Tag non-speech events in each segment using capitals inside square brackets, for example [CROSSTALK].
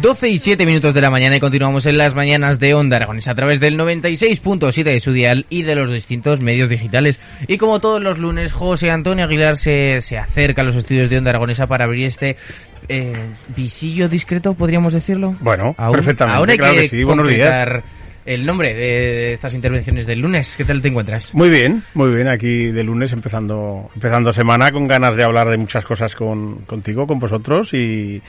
12 y 7 minutos de la mañana y continuamos en las mañanas de Onda Aragonesa a través del 96.7 de su dial y de los distintos medios digitales. Y como todos los lunes, José Antonio Aguilar se, se acerca a los estudios de Onda Aragonesa para abrir este eh, visillo discreto, podríamos decirlo. Bueno, Aún- perfectamente, Ahora hay claro que, que sí, buenos días. completar el nombre de estas intervenciones del lunes. ¿Qué tal te encuentras? Muy bien, muy bien, aquí de lunes empezando, empezando semana con ganas de hablar de muchas cosas con, contigo, con vosotros y,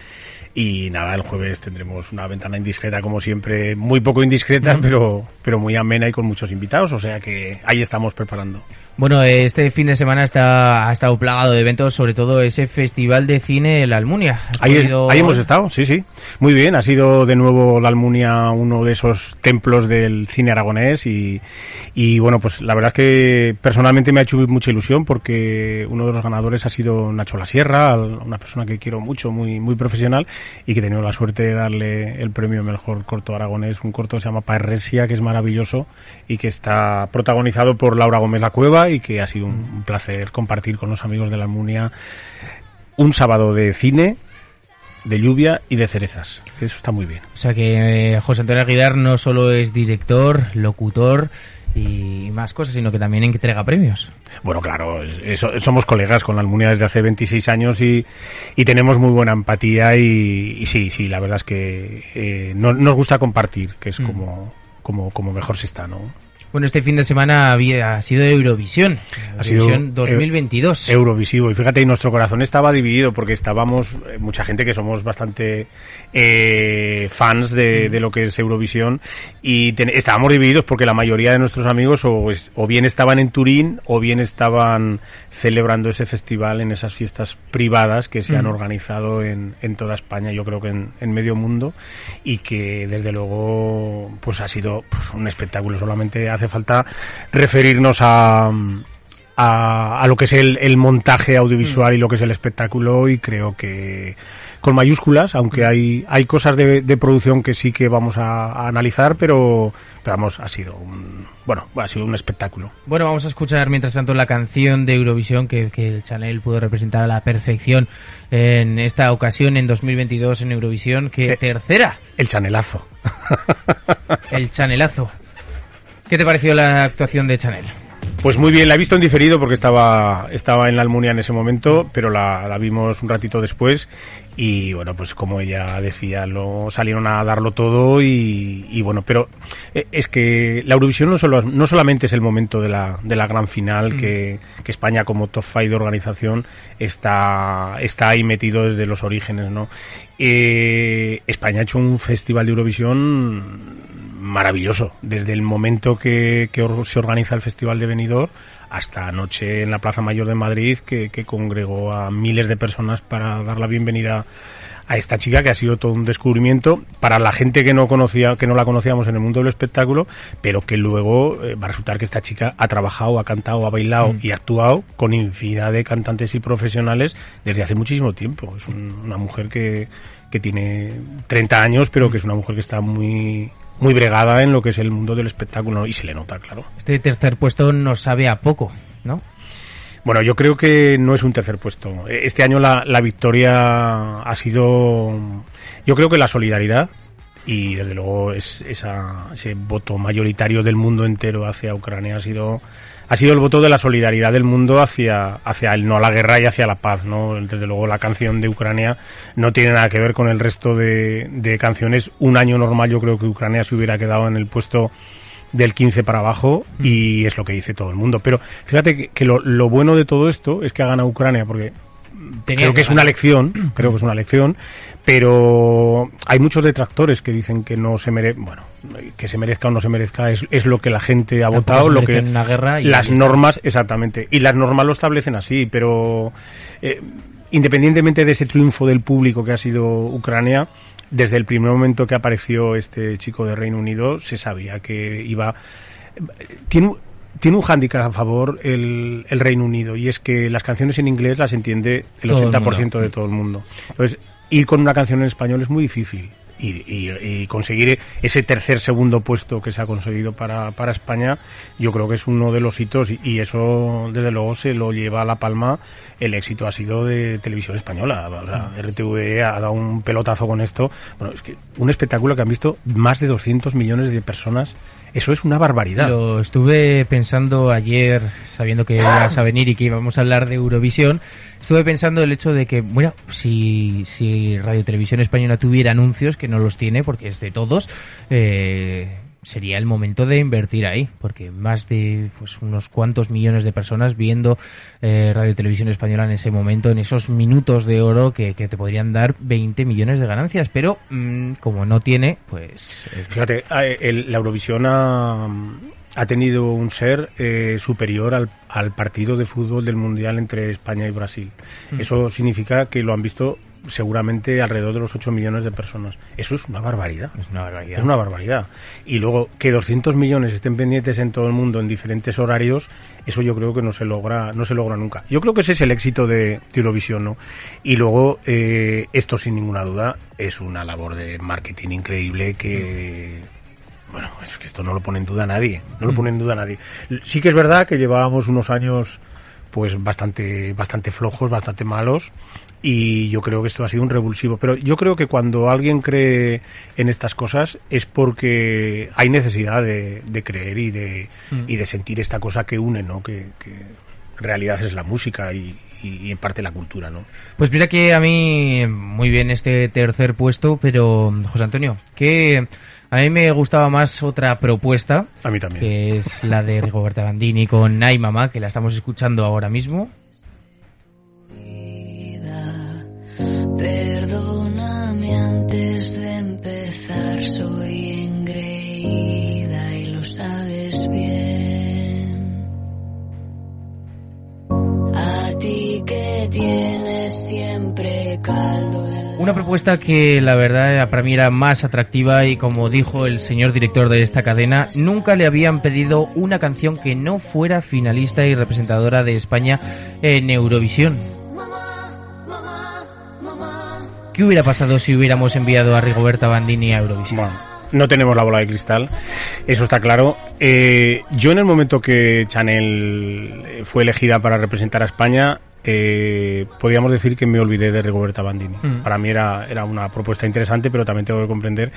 y nada, el jueves tendremos una ventana indiscreta como siempre, muy poco indiscreta, pero, pero muy amena y con muchos invitados, o sea que ahí estamos preparando. Bueno, este fin de semana está, ha estado plagado de eventos, sobre todo ese festival de cine La Almunia. ¿Has Ahí, podido- ahí hemos estado, sí, sí. Muy bien, ha sido de nuevo la Almunia uno de esos templos del cine aragonés y, y bueno, pues la verdad es que personalmente me ha hecho mucha ilusión porque uno de los ganadores ha sido Nacho La Sierra, una persona que quiero mucho, muy, muy profesional y que he tenido la suerte de darle el premio mejor corto aragonés, un corto que se llama Paerresia, que es maravilloso y que está protagonizado por Laura Gómez La Cueva y que ha sido un, un placer compartir con los amigos de la Almunia un sábado de cine, de lluvia y de cerezas. Eso está muy bien. O sea que eh, José Antonio Aguilar no solo es director, locutor y más cosas, sino que también entrega premios. Bueno, claro, eso- somos colegas con la Almunia desde hace 26 años y, y tenemos muy buena empatía y, y sí, sí, la verdad es que eh, no- nos gusta compartir, que es Mm. como, como, como mejor se está, ¿no? Bueno, este fin de semana había, ha sido Eurovisión. Eurovisión 2022. Eurovisivo. Y fíjate, y nuestro corazón estaba dividido porque estábamos, eh, mucha gente que somos bastante eh, fans de, de lo que es Eurovisión y ten- estábamos divididos porque la mayoría de nuestros amigos o, o bien estaban en Turín o bien estaban celebrando ese festival en esas fiestas privadas que se han Mm. organizado en, en toda España, yo creo que en, en medio mundo y que desde luego pues ha sido pues, un espectáculo. Solamente hace falta referirnos a a, a lo que es el, el montaje audiovisual y lo que es el espectáculo y creo que con mayúsculas, aunque hay, hay cosas de, de producción que sí que vamos a, a analizar, pero, pero vamos, ha sido un, bueno, ha sido un espectáculo. Bueno, vamos a escuchar mientras tanto la canción de Eurovisión que, que el Chanel pudo representar a la perfección en esta ocasión en 2022 en Eurovisión, que Eh. tercera, El chanelazo. el Chanelazo. ¿Qué te pareció la actuación de Chanel? Pues muy bien, la he visto en diferido porque estaba, estaba en la Almunia en ese momento, pero la, la vimos un ratito después y bueno, pues como ella decía, lo salieron a darlo todo y, y bueno, pero eh, es que la Eurovisión no, solo, no solamente es el momento de la, de la gran final, que, que España como top five de organización está, está ahí metido desde los orígenes, ¿no? Eh, España ha hecho un festival de Eurovisión maravilloso. Desde el momento que, que se organiza el Festival de Benidorm hasta anoche en la Plaza Mayor de Madrid, que, que congregó a miles de personas para dar la bienvenida a esta chica que ha sido todo un descubrimiento para la gente que no conocía que no la conocíamos en el mundo del espectáculo pero que luego eh, va a resultar que esta chica ha trabajado ha cantado ha bailado Mm. y ha actuado con infinidad de cantantes y profesionales desde hace muchísimo tiempo es un- una mujer que que tiene 30 años pero que es una mujer que está muy muy bregada en lo que es el mundo del espectáculo y se le nota claro Este tercer puesto nos sabe a poco, ¿no? Bueno, yo creo que no es un tercer puesto. Este año la, la victoria ha sido, yo creo que la solidaridad y desde luego es, esa, ese voto mayoritario del mundo entero hacia Ucrania ha sido ha sido el voto de la solidaridad del mundo hacia, hacia el no a la guerra y hacia la paz, ¿no? Desde luego la canción de Ucrania no tiene nada que ver con el resto de, de canciones. Un año normal yo creo que Ucrania se hubiera quedado en el puesto del 15 para abajo y es lo que dice todo el mundo. Pero fíjate que, que lo, lo bueno de todo esto es que ha ganado Ucrania porque Tenía creo que es una lección, [CLEARS THROAT] creo que es una lección, pero hay muchos detractores que dicen que no se merece, bueno, que se merezca o no se merezca es, es lo que la gente ha Tampoco votado, lo que una guerra y las normas, exactamente, y las normas lo establecen así, pero eh, independientemente de ese triunfo del público que ha sido Ucrania, desde el primer momento que apareció este chico de Reino Unido se sabía que iba tiene, un- tiene un hándicap a favor el, el Reino Unido y es que las canciones en inglés las entiende el Todo el 80% mundo. de todo el mundo. Entonces, ir con una canción en español es muy difícil. Y, y- y conseguir ese tercer, segundo puesto que se ha conseguido para, para España, yo creo que es uno de los hitos y, y eso, desde luego, se lo lleva a la palma. El éxito ha sido de televisión española. Sea, RTV ha dado un pelotazo con esto. Bueno, es que un espectáculo que han visto más de 200 millones de personas. Eso es una barbaridad. Lo estuve pensando ayer, sabiendo que ibas a venir y que íbamos a hablar de Eurovisión. Estuve pensando el hecho de que, bueno, si, si Radio Televisión Española tuviera anuncios, que no los tiene porque es de todos, eh, sería el momento de invertir ahí, porque más de pues unos cuantos millones de personas viendo eh, Radio Televisión Española en ese momento, en esos minutos de oro que, que te podrían dar 20 millones de ganancias, pero mm, como no tiene, pues... eh, Fíjate, el- la Eurovisión ha, ha tenido un ser eh, superior al, al partido de fútbol del Mundial entre España y Brasil. Eso significa que lo han visto seguramente alrededor de los 8 millones de personas. Eso es una barbaridad. es una barbaridad. Es una barbaridad. Y luego que 200 millones estén pendientes en todo el mundo en diferentes horarios, eso yo creo que no se logra, no se logra nunca. Yo creo que ese es el éxito de, de Eurovisión, ¿no? Y luego eh, esto sin ninguna duda es una labor de marketing increíble que bueno, es que esto no lo pone en duda nadie, no lo pone en duda nadie. Sí que es verdad que llevábamos unos años pues bastante bastante flojos, bastante malos y yo creo que esto ha sido un revulsivo, pero yo creo que cuando alguien cree en estas cosas es porque hay necesidad de, de creer y de, y de sentir esta cosa que une, ¿no? Que, que en realidad es la música y, y- y en parte la cultura, ¿no? Pues mira que a mí muy bien este tercer puesto, pero José Antonio, que a mí me gustaba más otra propuesta, A mí también. que es la de Rigoberta Bandini con Ay Mamá, que la estamos escuchando ahora mismo. Una propuesta que la verdad para mí era más atractiva y como dijo el señor director de esta cadena, nunca le habían pedido una canción que no fuera finalista y representadora de España en Eurovisión. ¿Qué hubiera pasado si hubiéramos enviado a Rigoberta Bandini a Eurovisión? Bueno, no tenemos la bola de cristal, eso está claro. Eh, yo en el momento que Chanel fue elegida para representar a España, eh, podríamos decir que me olvidé de Rigoberta Bandini. Mm. Para mí era, era una propuesta interesante, pero también tengo que comprender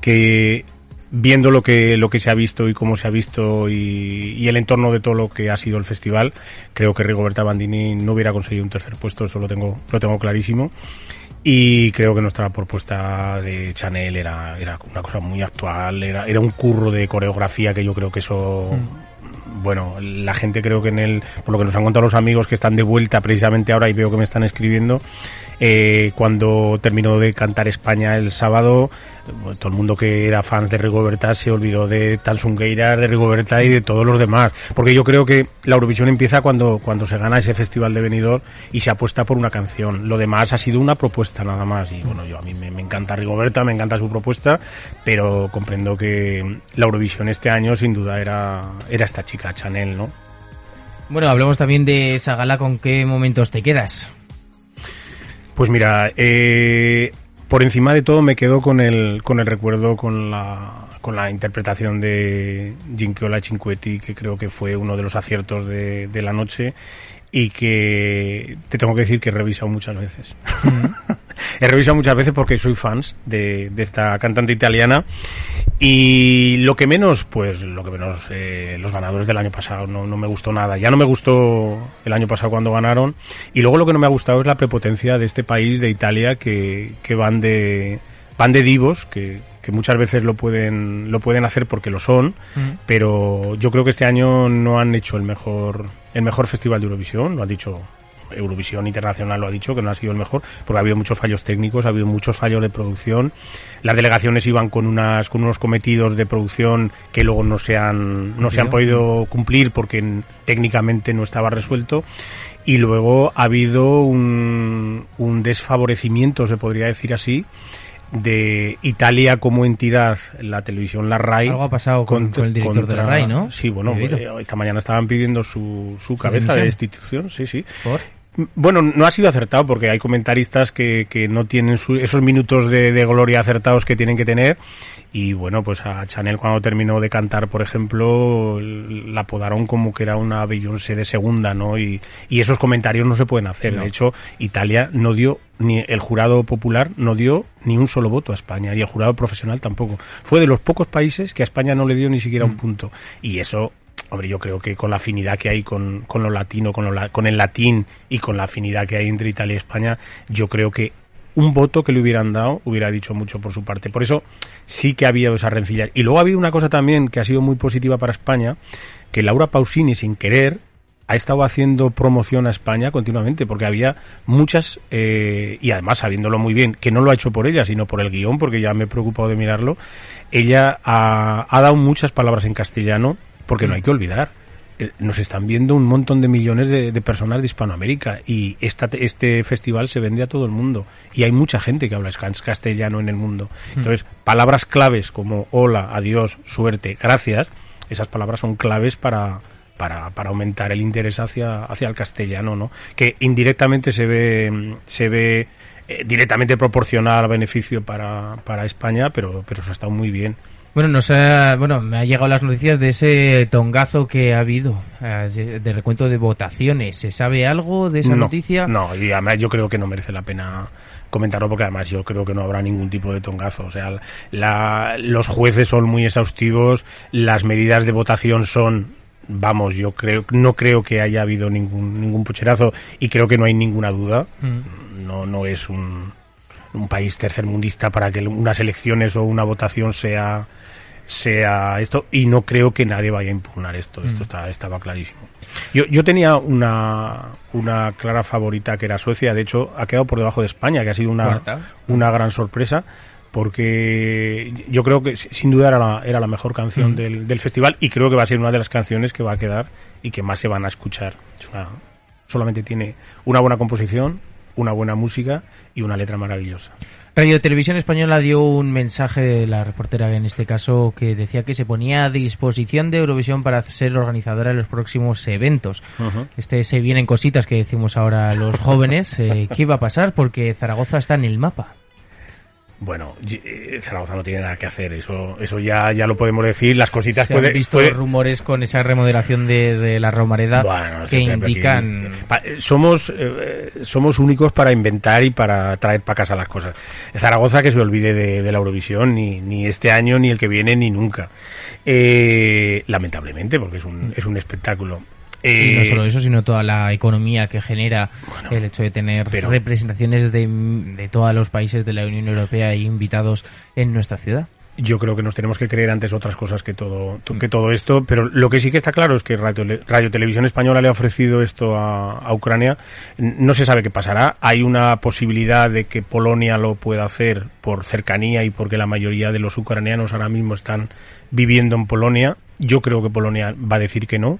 que viendo lo que lo que se ha visto y cómo se ha visto y, y el entorno de todo lo que ha sido el festival, creo que Rigoberta Bandini no hubiera conseguido un tercer puesto, eso lo tengo, lo tengo clarísimo. Y creo que nuestra propuesta de Chanel era, era una cosa muy actual, era, era un curro de coreografía que yo creo que eso, bueno, la gente creo que en el, por lo que nos han contado los amigos que están de vuelta precisamente ahora y veo que me están escribiendo, eh, cuando terminó de cantar España el sábado, todo el mundo que era fan de Rigoberta se olvidó de Tansungueira, de Rigoberta y de todos los demás. Porque yo creo que la Eurovisión empieza cuando, cuando se gana ese festival de Benidorm y se apuesta por una canción. Lo demás ha sido una propuesta nada más. Y bueno, yo a mí me, encanta Rigoberta, me encanta su propuesta, pero comprendo que la Eurovisión este año sin duda era, era esta chica, Chanel, ¿no? Bueno, hablemos también de esa gala, ¿con qué momentos te quedas? Pues mira, eh, por encima de todo me quedo con el, con el recuerdo, con la, con la interpretación de Ginkiola Cinquetti, que creo que fue uno de los aciertos de, de la noche y que te tengo que decir que he revisado muchas veces. [LAUGHS] he revisado muchas veces porque soy fans de, de esta cantante italiana y lo que menos, pues lo que menos, eh, los ganadores del año pasado no, no me gustó nada. Ya no me gustó el año pasado cuando ganaron y luego lo que no me ha gustado es la prepotencia de este país, de Italia, que, que van de van de divos, que, que muchas veces lo pueden lo pueden hacer porque lo son, pero yo creo que este año no han hecho el mejor el mejor festival de Eurovisión, lo ha dicho Eurovisión Internacional lo ha dicho que no ha sido el mejor porque ha habido muchos fallos técnicos, ha habido muchos fallos de producción. Las delegaciones iban con unas con unos cometidos de producción que luego no se han no se han podido cumplir porque técnicamente no estaba resuelto y luego ha habido un, un desfavorecimiento, se podría decir así, de Italia como entidad, la televisión, la RAI. Algo ha pasado con- con el director de la RAI, ¿no? Sí, bueno, eh, esta mañana estaban pidiendo su, su cabeza de destitución, sí, sí. ¿Por? Bueno, no ha sido acertado porque hay comentaristas que, que no tienen su- esos minutos de, de gloria acertados que tienen que tener. Y bueno, pues a Chanel cuando terminó de cantar, por ejemplo, la apodaron como que era una Beyoncé de segunda, ¿no? Y, y esos comentarios no se pueden hacer. No. De hecho, Italia no dio, ni el jurado popular no dio ni un solo voto a España y el jurado profesional tampoco. Fue de los pocos países que a España no le dio ni siquiera Mm. un punto. Y eso Hombre, yo creo que con la afinidad que hay con, con lo latino, con, lo con el latín y con la afinidad que hay entre Italia y España, yo creo que un voto que le hubieran dado hubiera dicho mucho por su parte. Por eso sí que ha habido esa rencilla. Y luego ha habido una cosa también que ha sido muy positiva para España, que Laura Pausini, sin querer, ha estado haciendo promoción a España continuamente, porque había muchas, eh, y además sabiéndolo muy bien, que no lo ha hecho por ella, sino por el guion, porque ya me he preocupado de mirarlo, ella ha dado muchas palabras en castellano, porque no hay que olvidar. eh, Nos están viendo un montón de millones de, de personas de Hispanoamérica y esta, este festival se vende a todo el mundo y hay mucha gente que habla castellano en el mundo. Entonces, palabras claves como hola, adiós, suerte, gracias, esas palabras son claves para, para, para aumentar el interés hacia, hacia el castellano, ¿no? Que indirectamente se ve, mm, se ve eh, directamente proporcional al beneficio para, para España, pero, pero eso ha estado muy bien. Bueno, nos ha, bueno, me ha llegado las noticias de ese tongazo que ha habido, eh, de recuento de votaciones. ¿Se sabe algo de esa no, noticia? No, y además yo creo que no merece la pena comentarlo porque además yo creo que no habrá ningún tipo de tongazo. O sea, la- los jueces son muy exhaustivos, las medidas de votación son, vamos, yo creo, no creo que haya habido ningún, ningún pucherazo y creo que no hay ninguna duda. Mm. No, no es un, un país tercermundista para que unas elecciones o una votación sea sea esto y no creo que nadie vaya a impugnar esto esto Mm. está, estaba clarísimo yo, yo tenía una una clara favorita que era Suecia de hecho ha quedado por debajo de España que ha sido una Cuarta. una gran sorpresa porque yo creo que si- sin duda era la, era la mejor canción Mm. del, del festival y creo que va a ser una de las canciones que va a quedar y que más se van a escuchar Es una- solamente tiene una buena composición una buena música y una letra maravillosa Radio Televisión Española dio un mensaje, la reportera en este caso, que decía que se ponía a disposición de Eurovisión para ser organizadora de los próximos eventos. Este se vienen cositas que decimos ahora los jóvenes. Eh, ¿Qué va a pasar? Porque Zaragoza está en el mapa. Bueno, eh, Zaragoza no tiene nada que hacer, eso eso ya ya lo podemos decir, las cositas Se puede, han visto puede- rumores con esa remodelación de, de la Romareda Bueno, que aquí- indican... eh, somos eh, somos únicos para inventar y para traer para casa las cosas. Zaragoza que se olvide de, de la Eurovisión ni ni este año ni el que viene ni nunca. Eh, lamentablemente porque es un es un espectáculo. Y no Eh, solo eso, sino toda la economía que genera el hecho de tener pero- representaciones de, de todos los países de la Unión Europea y invitados en nuestra ciudad. yo creo que nos tenemos que creer antes otras cosas que todo que todo esto pero lo que sí que está claro es que Radio, Radio Televisión Española le ha ofrecido esto a, a Ucrania. No se sabe qué pasará. Hay una posibilidad de que Polonia lo pueda hacer por cercanía y porque la mayoría de los ucranianos ahora mismo están viviendo en Polonia. Yo creo que Polonia va a decir que no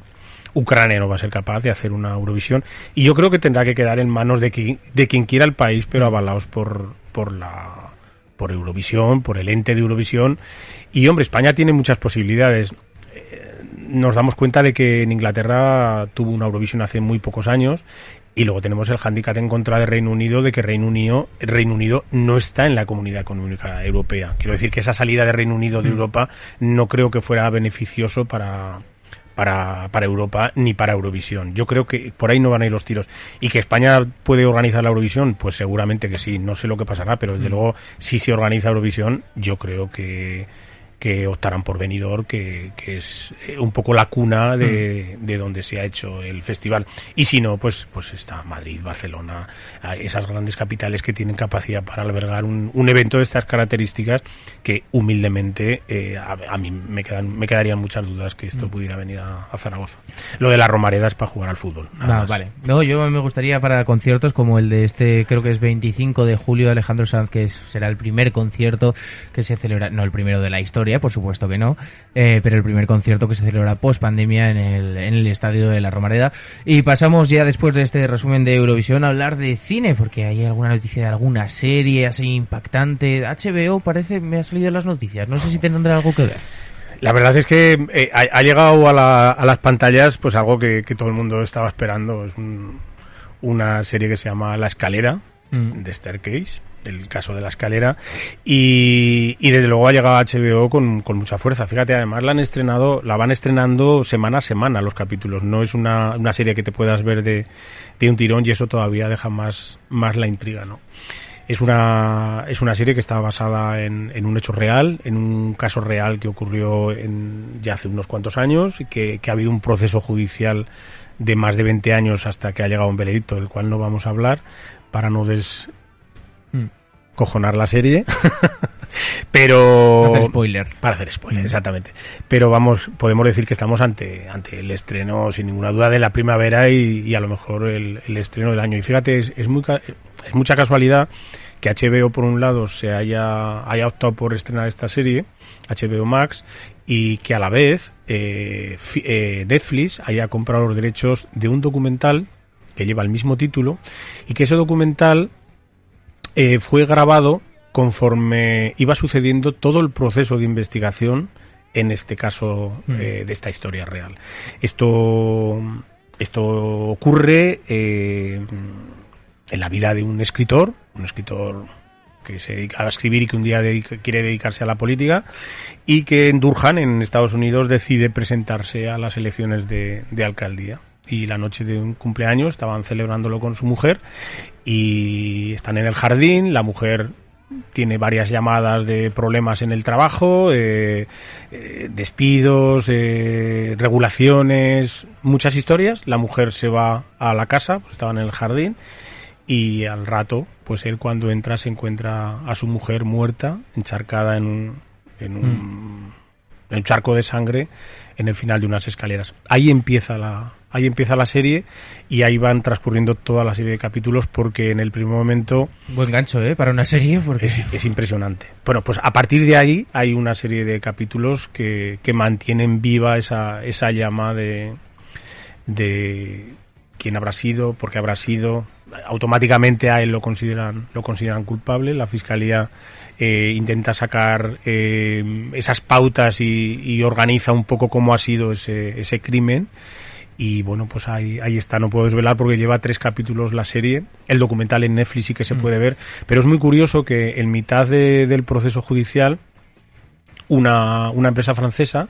Ucrania no va a ser capaz de hacer una Eurovisión y yo creo que tendrá que quedar en manos de, qui- de quien quiera el país pero avalados por, por la por Eurovisión, por el ente de Eurovisión. Y hombre, España tiene muchas posibilidades. Eh, Nos damos cuenta de que en Inglaterra tuvo una Eurovisión hace muy pocos años y luego tenemos el hándicap en contra de Reino Unido de que Reino Unido, Reino Unido no está en la Comunidad Económica Europea. Quiero decir que esa salida de Reino Unido de Europa no creo que fuera beneficioso para para, para Europa ni para Eurovisión. Yo creo que por ahí no van a ir los tiros. Y que España puede organizar la Eurovisión, pues seguramente que sí. No sé lo que pasará, pero desde luego, si se organiza Eurovisión, yo creo que que optarán por Benidorm, que, que es eh, un poco la cuna de, de, donde se ha hecho el festival. Y si no, pues, pues está Madrid, Barcelona, esas grandes capitales que tienen capacidad para albergar un, un evento de estas características que humildemente eh, a, a, mí me, quedan, me quedarían muchas dudas que esto pudiera venir a, a Zaragoza. Lo de la Romareda es para jugar al fútbol. No, vale. No, yo me gustaría para conciertos como el de este, creo que es 25 de julio, Alejandro Sanz, que será el primer concierto que se celebra, no el primero de la historia, por supuesto que no, eh, pero el primer concierto que se celebra post pandemia en el, en el estadio de la Romareda. Y pasamos ya después de este resumen de Eurovisión a hablar de cine, porque hay alguna noticia de alguna serie así impactante. HBO parece, me ha salido en las noticias, no sé si tendrá algo que ver. La verdad es que eh, ha, ha, llegado a, la, a, las pantallas pues algo que, que, todo el mundo estaba esperando. Es un, una serie que se llama La Escalera, mm. de Staircase el caso de la escalera y, desde luego ha llegado a HBO con, con, mucha fuerza. Fíjate, además la han estrenado, la van estrenando semana a semana los capítulos. No es una, una serie que te puedas ver de, de un tirón y eso todavía deja más, más la intriga, ¿no? Es una, es una serie que está basada en, en, un hecho real, en un caso real que ocurrió en, ya hace unos cuantos años y que, que ha habido un proceso judicial de más de 20 años hasta que ha llegado un veredicto del cual no vamos a hablar para no des, cojonar la serie. [LAUGHS] pero para hacer spoiler. Para hacer spoiler exactamente. Pero vamos podemos decir que estamos ante ante el estreno sin ninguna duda de la primavera y, y a lo mejor el, el, estreno del año. Y fíjate es, es, muy es mucha casualidad que HBO por un lado se haya haya optado por estrenar esta serie HBO Max y que a la vez eh, eh, Netflix haya comprado los derechos de un documental que lleva el mismo título y que ese documental eh, fue grabado conforme iba sucediendo todo el proceso de investigación en este caso mm. eh, de esta historia real. Esto, esto ocurre eh, en la vida de un escritor, un escritor que se dedica a escribir y que un día dedica, quiere dedicarse a la política y que en Durham, en Estados Unidos, decide presentarse a las elecciones de, de alcaldía y la noche de un cumpleaños estaban celebrándolo con su mujer y están en el jardín, la mujer tiene varias llamadas de problemas en el trabajo, eh, eh, despidos, eh, regulaciones, muchas historias. La mujer se va a la casa, pues estaba en el jardín, y al rato, pues él cuando entra se encuentra a su mujer muerta, encharcada en un, en un, mm. en un charco de sangre en el final de unas escaleras. Ahí empieza la, ahí empieza la serie y ahí van transcurriendo toda la serie de capítulos porque en el primer momento... Buen gancho, ¿eh? Para una serie. Porque... Es, es impresionante. Bueno, pues a partir de ahí hay una serie de capítulos que, que mantienen viva esa, esa llama de, de quién habrá sido, por qué habrá sido. Automáticamente a él lo consideran, lo consideran culpable. La fiscalía eh, intenta sacar eh, esas pautas y, y, organiza un poco cómo ha sido ese, ese crimen y bueno, pues ahí, ahí está, no puedo desvelar porque lleva tres capítulos la serie, el documental en Netflix sí que se mm. puede ver, pero es muy curioso que en mitad de, del proceso judicial una, una empresa francesa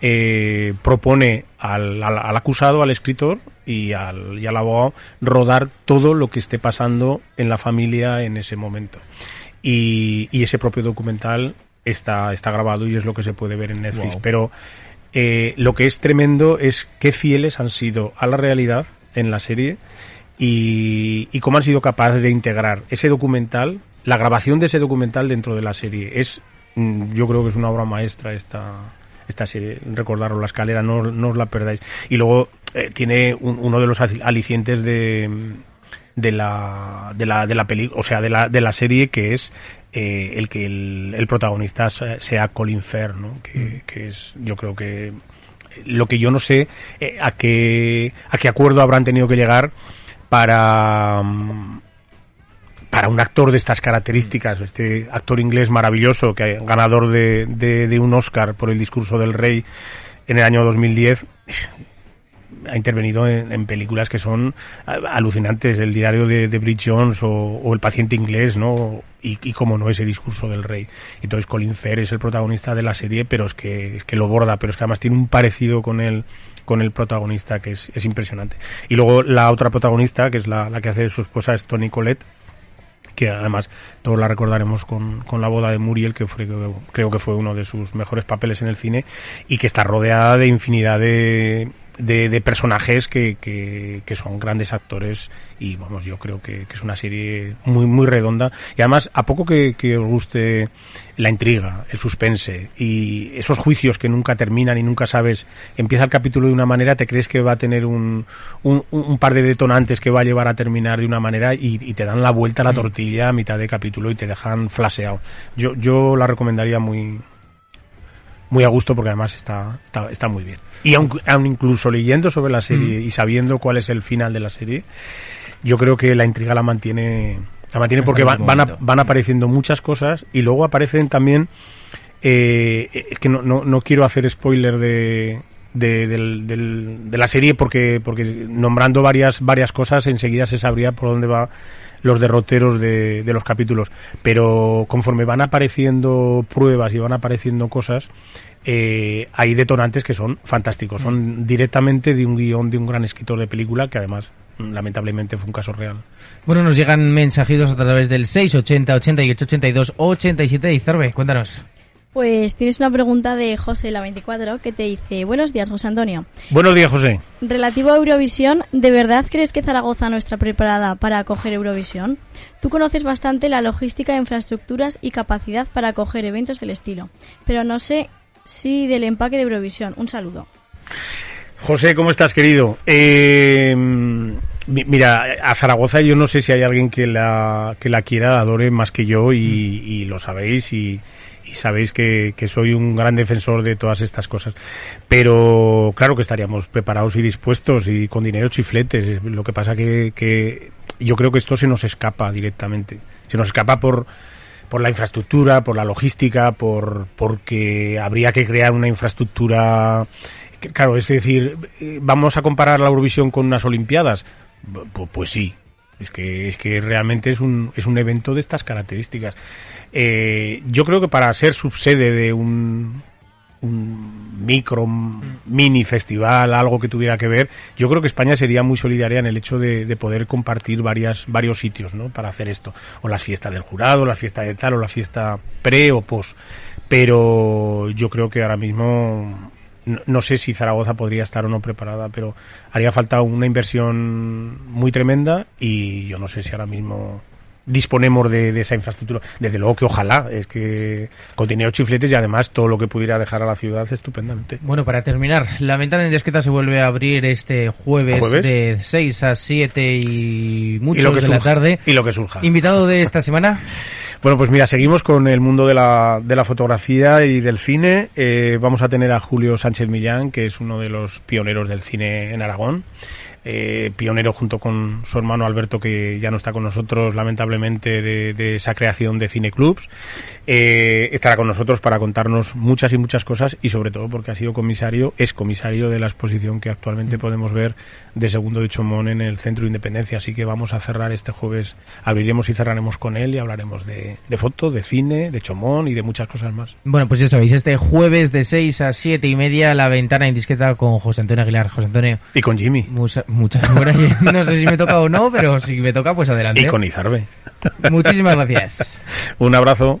eh, propone al, al, al, acusado, al escritor y al, y al abogado rodar todo lo que esté pasando en la familia en ese momento. Y, y ese propio documental está, está grabado y es lo que se puede ver en Netflix. Wow. Pero eh, lo que es tremendo es qué fieles han sido a la realidad en la serie y, y, cómo han sido capaces de integrar ese documental, la grabación de ese documental dentro de la serie. Es, mm, yo creo que es una obra maestra esta, esta serie, recordaros la escalera, no, no os la perdáis. Y luego eh, tiene un, uno de los alicientes de, de la, de la, de la película, o sea, de la, de la serie que es eh, el que el, el, protagonista sea Colin Fair, ¿no? Que, mm. que, es, yo creo que lo que yo no sé eh, a qué a qué acuerdo habrán tenido que llegar para para un actor de estas características, este actor inglés maravilloso, que ganador de, de, de un Oscar por el discurso del rey en el año 2010, ha intervenido en, en películas que son alucinantes, el diario de, de Jones o, o El paciente inglés, ¿no? Y, y como no ese discurso del rey. Entonces Colin Firth es el protagonista de la serie, pero es que, es que lo borda, pero es que además tiene un parecido con el con el protagonista que es, es impresionante. Y luego la otra protagonista, que es la, que hace de su esposa, es Toni Collette, que además todos la recordaremos con, con la boda de Muriel, que fue, creo que fue uno de sus mejores papeles en el cine, y que está rodeada de infinidad de, de, de personajes que, que, que son grandes actores y vamos, yo creo que, que es una serie muy, muy redonda y además a poco que, que os guste la intriga, el suspense y esos juicios que nunca terminan y nunca sabes, empieza el capítulo de una manera, te crees que va a tener un, un, un par de detonantes que va a llevar a terminar de una manera y, y te dan la vuelta a la tortilla a mitad de capítulo y te dejan flaseado. Yo, yo la recomendaría muy, muy a gusto porque además está, está, está muy bien. Y aun, aun incluso leyendo sobre la serie y sabiendo cuál es el final de la serie, yo creo que la intriga la mantiene, la mantiene porque van, van, a- van apareciendo muchas cosas y luego aparecen también, eh, es que no, no, no quiero hacer spoiler de, de, del- del- de la serie porque, porque nombrando varias, varias cosas enseguida se sabría por dónde va los derroteros de, de los capítulos. Pero conforme van apareciendo pruebas y van apareciendo cosas, eh, hay detonantes que son fantásticos. Son directamente de un guion de un gran escritor de película que además, mm, lamentablemente, fue un caso real. Bueno, nos llegan mensajitos a través del 680 88 82 87 y Zarbe, cuéntanos. Pues tienes una pregunta de José la 24 que te dice, buenos días José Antonio. Buenos días, José. Relativo a Eurovisión, ¿de verdad crees que Zaragoza no está preparada para acoger Eurovisión? Tú conoces bastante la logística, infraestructuras y capacidad para acoger eventos del estilo, pero no sé si del empaque de Eurovisión. Un saludo. José, ¿cómo estás, querido? Eh, mi- mira, a Zaragoza yo no sé si hay alguien que la, que la quiera, la adore más que yo y, y lo sabéis y, y sabéis que, que soy un gran defensor de todas estas cosas. Pero claro que estaríamos preparados y dispuestos y con dinero chifletes. Lo que pasa que, que yo creo que esto se nos escapa directamente. Se nos escapa por, por la infraestructura, por la logística, por porque habría que crear una infraestructura. Claro, es decir, eh, vamos a comparar la Eurovisión con unas Olimpiadas. Pu- Pues, sí. Es que es que realmente es un es un evento de estas características. Eh, yo creo que para ser subsede de un un micro m- mini festival, algo que tuviera que ver, yo creo que España sería muy solidaria en el hecho de, de poder compartir varias, varios sitios, ¿no? Para hacer esto. O las fiestas del jurado, la fiesta de tal, o la fiesta pre o post. Pero yo creo que ahora mismo, no, no sé si Zaragoza podría estar o no preparada, pero haría falta una inversión muy tremenda y yo no sé si ahora mismo disponemos de, de esa infraestructura. Desde luego que ojalá, es que con dinero chifletes y además todo lo que pudiera dejar a la ciudad estupendamente. Bueno, para terminar, la ventana indiscreta se vuelve a abrir este jueves, ¿Jueves? de 6 a 7 y que de la tarde. Y lo que surja. Invitado de esta semana, [LAUGHS] Bueno, pues mira, seguimos con el mundo de la, de la fotografía y del cine. Eh, vamos a tener a Julio Sánchez Millán, que es uno de los pioneros del cine en Aragón. Eh, pionero junto con su hermano Alberto, que ya no está con nosotros, lamentablemente, de, de esa creación de cineclubs. Eh, estará con nosotros para contarnos muchas y muchas cosas y sobre todo porque ha sido comisario, es comisario de la exposición que actualmente podemos ver de Segundo de Chomón en el Centro de Independencia. Así que vamos a cerrar este jueves, abriremos y cerraremos con él y hablaremos de, de foto, de cine, de Chomón y de muchas cosas más. bueno, pues ya sabéis, este jueves de 6 a 7 y media, la ventana indiscreta con José Antonio Aguilar. José Antonio, Y con Jimmy. Muchas gracias. [LAUGHS] No sé si me toca o no, pero si me toca, pues adelante. Y con Izarbe. Muchísimas gracias. [LAUGHS] Un abrazo.